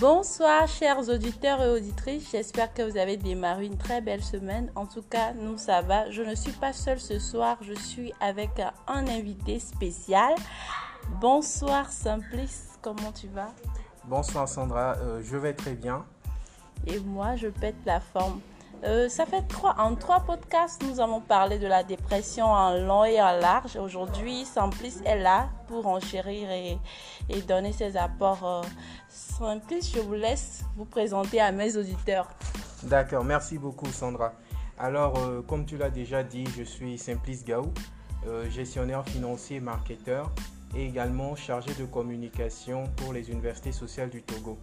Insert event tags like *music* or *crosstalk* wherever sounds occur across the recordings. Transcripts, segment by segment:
Bonsoir chers auditeurs et auditrices, j'espère que vous avez démarré une très belle semaine. En tout cas, nous ça va. Je ne suis pas seule ce soir, je suis avec un invité spécial. Bonsoir Simplice, comment tu vas? Bonsoir Sandra, euh, je vais très bien. Et moi, je pète la forme. Euh, ça fait trois, en trois podcasts, nous avons parlé de la dépression en long et en large. Aujourd'hui, Simplice est là pour enchérir et, et donner ses apports. Euh, Simplice, je vous laisse vous présenter à mes auditeurs. D'accord, merci beaucoup Sandra. Alors, euh, comme tu l'as déjà dit, je suis Simplice Gaou, gestionnaire financier, marketeur et également chargé de communication pour les universités sociales du Togo.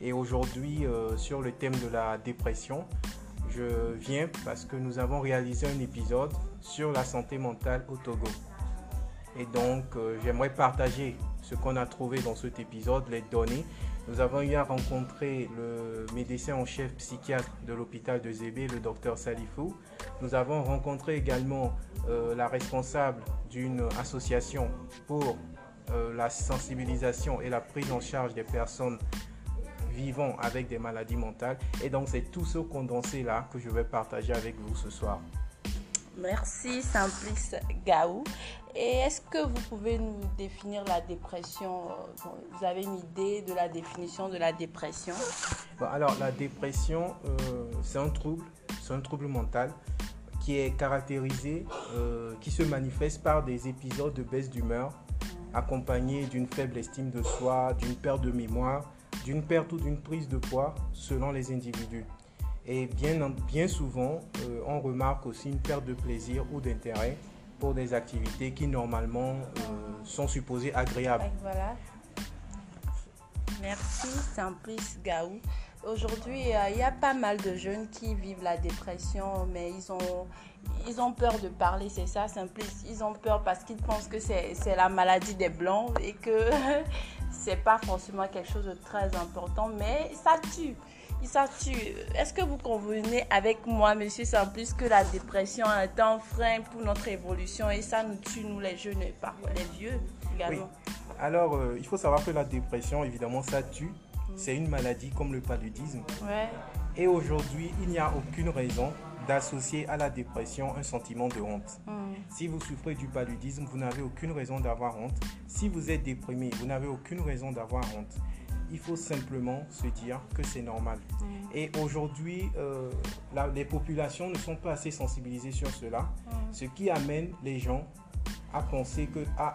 Et aujourd'hui, sur le thème de la dépression, je viens parce que nous avons réalisé un épisode sur la santé mentale au Togo. Et donc, euh, j'aimerais partager ce qu'on a trouvé dans cet épisode, les données. Nous avons eu à rencontrer le médecin en chef psychiatre de l'hôpital de Zébé, le docteur Salifou. Nous avons rencontré également euh, la responsable d'une association pour euh, la sensibilisation et la prise en charge des personnes vivant avec des maladies mentales. Et donc, c'est tout ce condensé là que je vais partager avec vous ce soir. Merci Simplice Gaou. Et est-ce que vous pouvez nous définir la dépression? Vous avez une idée de la définition de la dépression? Alors la dépression, euh, c'est un trouble, c'est un trouble mental qui est caractérisé, euh, qui se manifeste par des épisodes de baisse d'humeur accompagnés d'une faible estime de soi, d'une perte de mémoire, d'une perte ou d'une prise de poids selon les individus. Et bien, bien souvent, euh, on remarque aussi une perte de plaisir ou d'intérêt pour des activités qui normalement euh, sont supposées agréables. Voilà. Merci Simplice Gaou. Aujourd'hui, euh, il y a pas mal de jeunes qui vivent la dépression, mais ils ont, ils ont peur de parler, c'est ça, Simplice? Ils ont peur parce qu'ils pensent que c'est la maladie des blancs et que *laughs* c'est pas forcément quelque chose de très important, mais ça tue. Ça tue. Est-ce que vous convenez avec moi, monsieur Simplice, que la dépression est un frein pour notre évolution et ça nous tue, nous les jeunes et parfois les vieux également? Oui. Alors, euh, il faut savoir que la dépression, évidemment, ça tue. C'est une maladie comme le paludisme. Ouais. Et aujourd'hui, il n'y a aucune raison d'associer à la dépression un sentiment de honte. Hmm. Si vous souffrez du paludisme, vous n'avez aucune raison d'avoir honte. Si vous êtes déprimé, vous n'avez aucune raison d'avoir honte. Il faut simplement se dire que c'est normal. Hmm. Et aujourd'hui, euh, les populations ne sont pas assez sensibilisées sur cela, Hmm. ce qui amène les gens à penser que ah,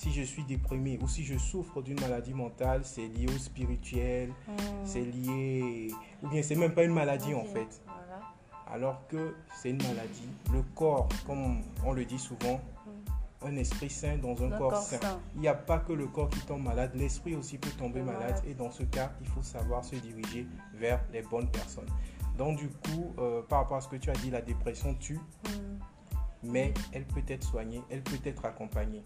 si je suis déprimé ou si je souffre d'une maladie mentale, c'est lié au spirituel, c'est lié, ou bien c'est même pas une maladie en fait. Alors que c'est une maladie. Le corps, comme on le dit souvent, un esprit sain dans un corps corps sain. sain. Il n'y a pas que le corps qui tombe malade, l'esprit aussi peut tomber Malade. malade. Et dans ce cas, il faut savoir se diriger vers les bonnes personnes. Donc du coup, euh, par rapport à ce que tu as dit, la dépression tue, Hmm. mais elle peut être soignée, elle peut être accompagnée.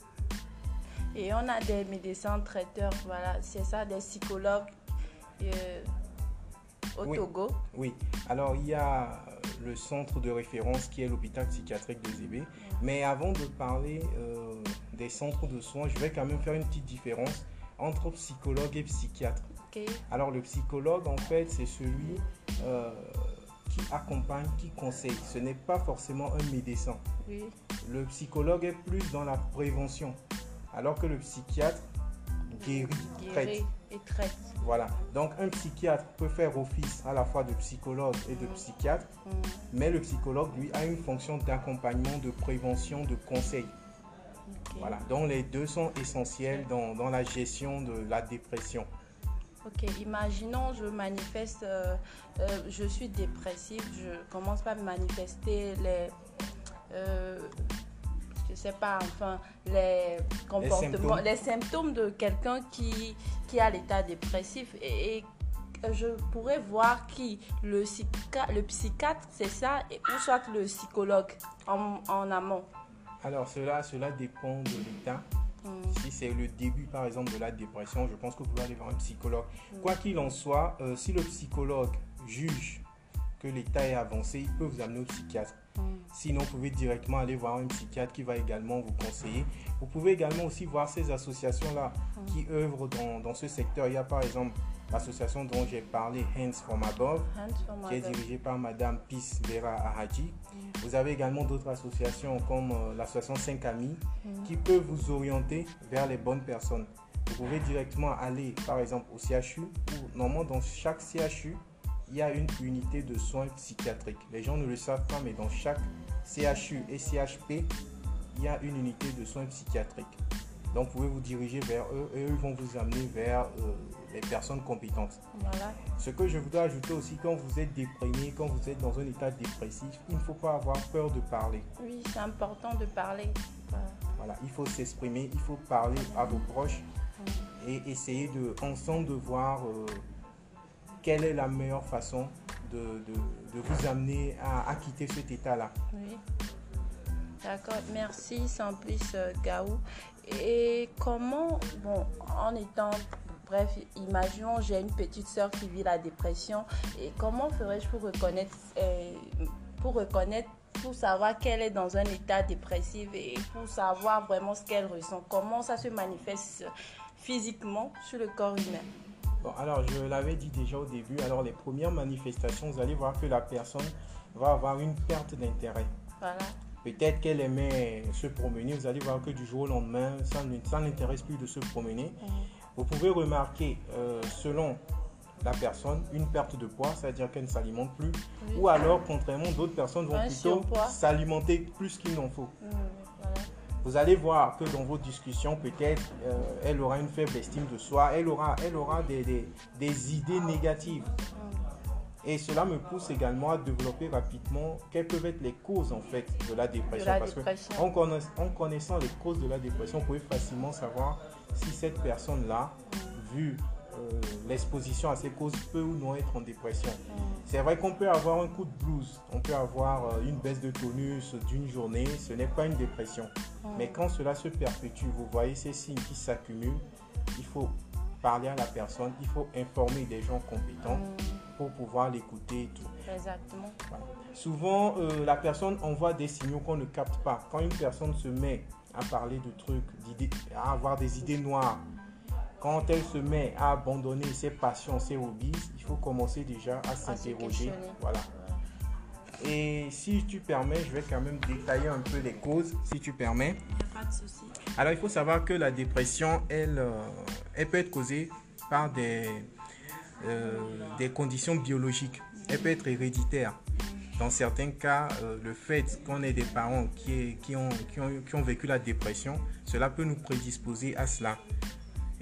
Et on a des médecins traiteurs, voilà, c'est ça, des psychologues euh, au Oui. Togo. Oui, alors il y a le centre de référence qui est l'hôpital psychiatrique de Zébé. Mais avant de parler euh, des centres de soins, je vais quand même faire une petite différence entre psychologue et psychiatre. Alors le psychologue, en fait, c'est celui euh, qui accompagne, qui conseille. Ce n'est pas forcément un médecin. Oui. Le psychologue est plus dans la prévention, alors que le psychiatre guérit, traite. Guérit et traite. Voilà. Donc un psychiatre peut faire office à la fois de psychologue et de psychiatre, Hmm. mais le psychologue, lui, a une fonction d'accompagnement, de prévention, de conseil. Voilà. Donc les deux sont essentiels dans, dans la gestion de la dépression. Ok, imaginons je manifeste, euh, euh, je suis dépressive, je commence par manifester les, euh, je sais pas, enfin, les comportements, symptômes. les symptômes, de quelqu'un qui, qui a l'état dépressif et, et je pourrais voir qui, le, psycha- le psychiatre, c'est ça, et, ou soit le psychologue en, en amont. Alors cela, cela dépend de l'état. Hmm. Si c'est le début, par exemple, de la dépression, je pense que vous pouvez aller voir un psychologue. Quoi qu'il en soit, euh, si le psychologue juge que l'état est avancé, il peut vous amener au psychiatre. Sinon, vous pouvez directement aller voir un psychiatre qui va également vous conseiller. Vous pouvez également aussi voir ces associations-là qui œuvrent dans, dans, ce secteur. Il y a par exemple l'association dont j'ai parlé, Hands from Above, qui est dirigée par Madame Peace Vera Ahadji. Vous avez également d'autres associations comme euh, l'association 5 Amis qui peuvent vous orienter vers les bonnes personnes. Vous pouvez directement aller par exemple au CHU ou normalement dans chaque CHU, il y a une unité de soins psychiatriques. Les gens ne le savent pas, mais dans chaque CHU et CHP, il y a une unité de soins psychiatriques. Donc, vous pouvez vous diriger vers eux et eux vont vous amener vers euh, les personnes compétentes. Voilà. Ce que je voudrais ajouter aussi, quand vous êtes déprimé, quand vous êtes dans un état dépressif, il ne faut pas avoir peur de parler. Oui, c'est important de parler. Voilà, il faut s'exprimer, il faut parler à vos proches et essayer de, ensemble de voir euh, quelle est la meilleure façon de, vous amener à, quitter cet état-là. Oui. D'accord, merci Simplice euh, Gaou. Et comment, bon, en étant, bref, imaginons j'ai une petite soeur qui vit la dépression, et comment ferais-je pour reconnaître, euh, pour reconnaître, pour savoir qu'elle est dans un état dépressif et pour savoir vraiment ce qu'elle ressent, comment ça se manifeste physiquement sur le corps humain? Bon, alors je l'avais dit déjà au début, alors les premières manifestations, vous allez voir que la personne va avoir une perte d'intérêt. Voilà. Peut-être qu'elle aimait se promener, vous allez voir que du jour au lendemain, ça ne l'intéresse plus de se promener. Vous pouvez remarquer, euh, selon la personne, une perte de poids, c'est-à-dire qu'elle ne s'alimente plus. Oui. Ou alors, contrairement, d'autres personnes vont Un plutôt s'alimenter plus qu'il n'en faut. Mm. Vous allez voir que dans vos discussions, peut-être, euh, elle aura une faible estime de soi, elle aura, elle aura des, des- des idées négatives. Et cela me pousse également à développer rapidement quelles peuvent être les causes en fait de la dépression. De la Parce dépression. que en, connaiss- en connaissant les causes de la dépression, vous pouvez facilement savoir si cette personne-là, vu l'exposition à ces causes, peut ou non être en dépression. Mm. C'est vrai qu'on peut avoir un coup de blues, on peut avoir euh, une baisse de tonus d'une journée, ce n'est pas une dépression. Mais quand cela se perpétue, vous voyez ces signes qui s'accumulent, il faut parler à la personne, il faut informer des gens compétents Mm, pour pouvoir l'écouter et tout. exactement. Voilà. Souvent, euh, la personne envoie des signaux qu'on ne capte pas. Quand une personne se met à parler de trucs, d'idées, à avoir des idées noires, quand elle se met à abandonner ses passions, ses hobbies, il faut commencer déjà à s'interroger. Voilà. Et si tu permets, je vais quand même détailler un peu les causes, si tu permets. Il n'y a pas de souci. Alors, il faut savoir que la dépression, elle, euh, elle peut être causée par des, euh, des conditions biologiques. Elle peut être héréditaire. Dans certains cas, euh, le fait qu'on ait des parents qui, qui, ont, qui, ont, qui ont vécu la dépression, cela peut nous prédisposer à cela.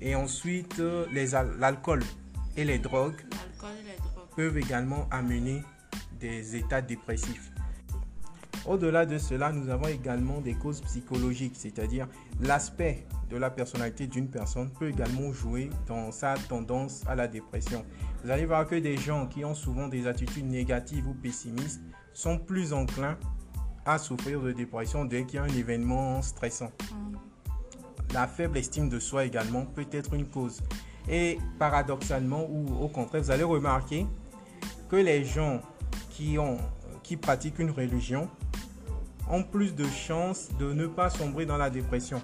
Et ensuite, euh, l'alcool et les drogues peuvent également amener des états dépressifs. Au-delà de cela, nous avons également des causes psychologiques, c'est-à-dire l'aspect de la personnalité d'une personne peut également jouer dans sa tendance à la dépression. Vous allez voir que des gens qui ont souvent des attitudes négatives ou pessimistes sont plus enclins à souffrir de dépression dès qu'il y a un événement stressant. Mm. La faible estime de soi également peut être une cause. Et paradoxalement ou au contraire, vous allez remarquer que les gens qui, ont, qui pratiquent une religion ont plus de chances de ne pas sombrer dans la dépression.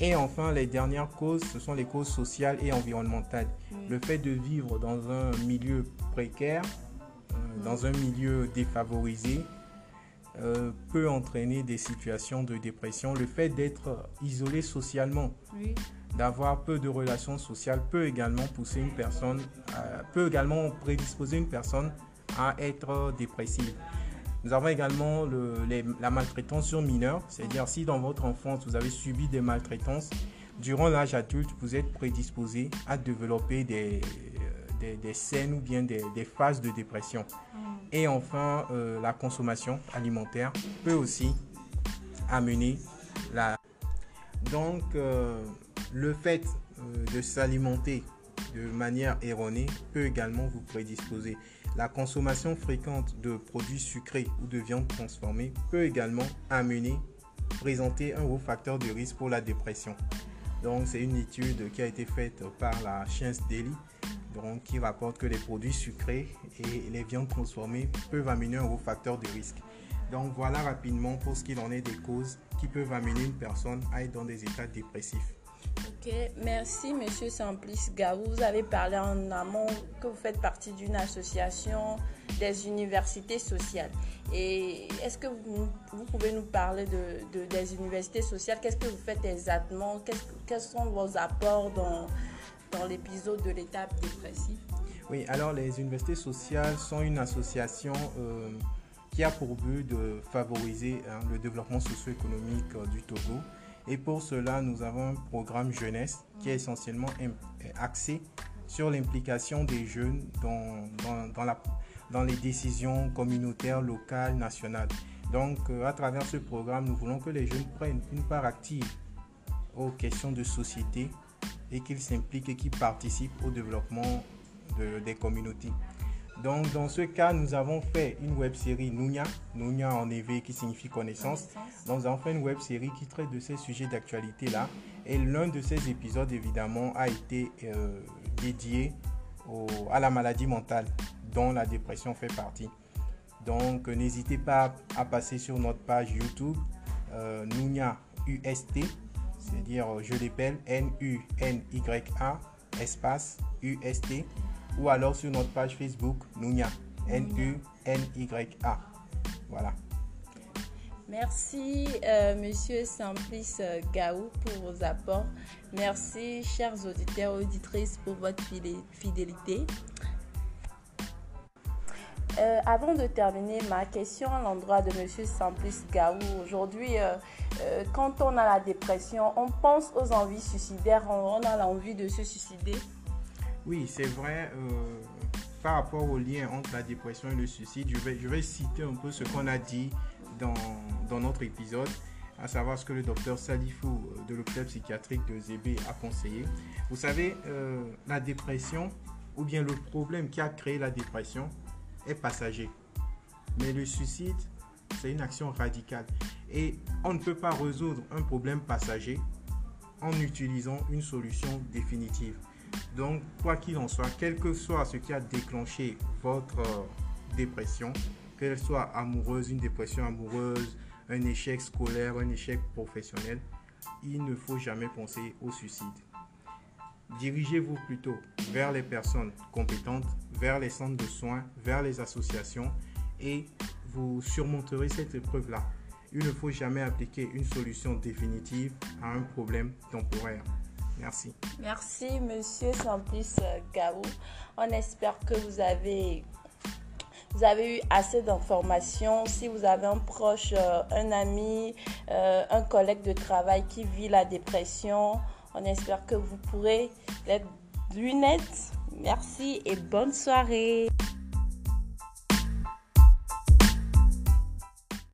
Et enfin, les dernières causes, ce sont les causes sociales et environnementales. Le fait de vivre dans un milieu précaire, euh, dans un milieu défavorisé, euh, peut entraîner des situations de dépression. Le fait d'être isolé socialement, Oui. d'avoir peu de relations sociales peut également pousser une personne, euh, peut également prédisposer une personne à être dépressive. Nous avons également le- les- la maltraitance sur mineurs, c'est-à-dire si dans votre enfance vous avez subi des maltraitances, durant l'âge adulte, vous êtes prédisposé à développer des, des, des scènes ou bien des, des phases de dépression. Et enfin, euh, la consommation alimentaire peut aussi amener la... Donc, euh, le fait euh, de s'alimenter de manière erronée peut également vous prédisposer. La consommation fréquente de produits sucrés ou de viande transformée peut également amener, présenter un haut facteur de risque pour la dépression. Donc, c'est une étude qui a été faite par la Science Daily, donc, qui rapporte que les produits sucrés et les viandes transformées peuvent amener un haut facteur de risque. Donc voilà rapidement pour ce qu'il en est des causes qui peuvent amener une personne à être dans des états dépressifs. Ok, merci Monsieur Simplice Gaou. Vous avez parlé en amont que vous faites partie d'une association des universités sociales. Et est-ce que vous, pouvez nous parler de, des universités sociales? Qu'est-ce que vous faites exactement? Quels sont vos apports dans l'épisode de l'étape dépressive Oui, alors les universités sociales sont une association euh, qui a pour but de favoriser hein, le développement socio-économique euh, du Togo. Et pour cela, nous avons un programme jeunesse qui est essentiellement axé sur l'implication des jeunes dans, dans, les décisions communautaires, locales, nationales. Donc, euh, à travers ce programme, nous voulons que les jeunes prennent une part active aux questions de société et qu'ils s'impliquent et qu'ils participent au développement de, des communautés. Donc, dans ce cas, nous avons fait une web série Nounia, Nounia en éveil qui signifie connaissance. Donc, nous avons fait une web série qui traite de ces sujets d'actualité-là. Et l'un de ces épisodes, évidemment, a été euh, dédié à la maladie mentale, dont la dépression fait partie. Donc, n'hésitez pas à passer sur notre page YouTube, euh, Nounia UST, c'est-à-dire, je l'appelle N-U-N-Y-A, espace UST ou alors sur notre page Facebook Nunya, N-U-N-Y-A. Voilà. Merci, euh, Monsieur Simplice Gaou, pour vos apports. Merci, chers auditeurs et auditrices, pour votre fidélité. Euh, avant de terminer, ma question à l'endroit de Monsieur Simplice Gaou. Aujourd'hui, euh, quand on a la dépression, on pense aux envies suicidaires, on a l'envie de se suicider. Oui, c'est vrai. Euh, par rapport au lien entre la dépression et le suicide, je vais, citer un peu ce qu'on a dit dans, notre épisode, à savoir ce que le docteur Salifou euh, de l'hôpital psychiatrique de Zébé a conseillé. Vous savez, euh, la dépression, ou bien le problème qui a créé la dépression, est passager. Mais le suicide, c'est une action radicale. Et on ne peut pas résoudre un problème passager en utilisant une solution définitive. Donc, quoi qu'il en soit, quel que soit ce qui a déclenché votre euh, dépression, qu'elle soit amoureuse, une dépression amoureuse, un échec scolaire, un échec professionnel, il ne faut jamais penser au suicide. Dirigez-vous plutôt vers les personnes compétentes, vers les centres de soins, vers les associations et vous surmonterez cette épreuve-là. Il ne faut jamais appliquer une solution définitive à un problème temporaire. Merci. Merci, monsieur Simplice Gaou. On espère que vous avez, vous avez eu assez d'informations. Si vous avez un proche, euh, un ami, euh, un collègue de travail qui vit la dépression, on espère que vous pourrez être aide. Merci et bonne soirée.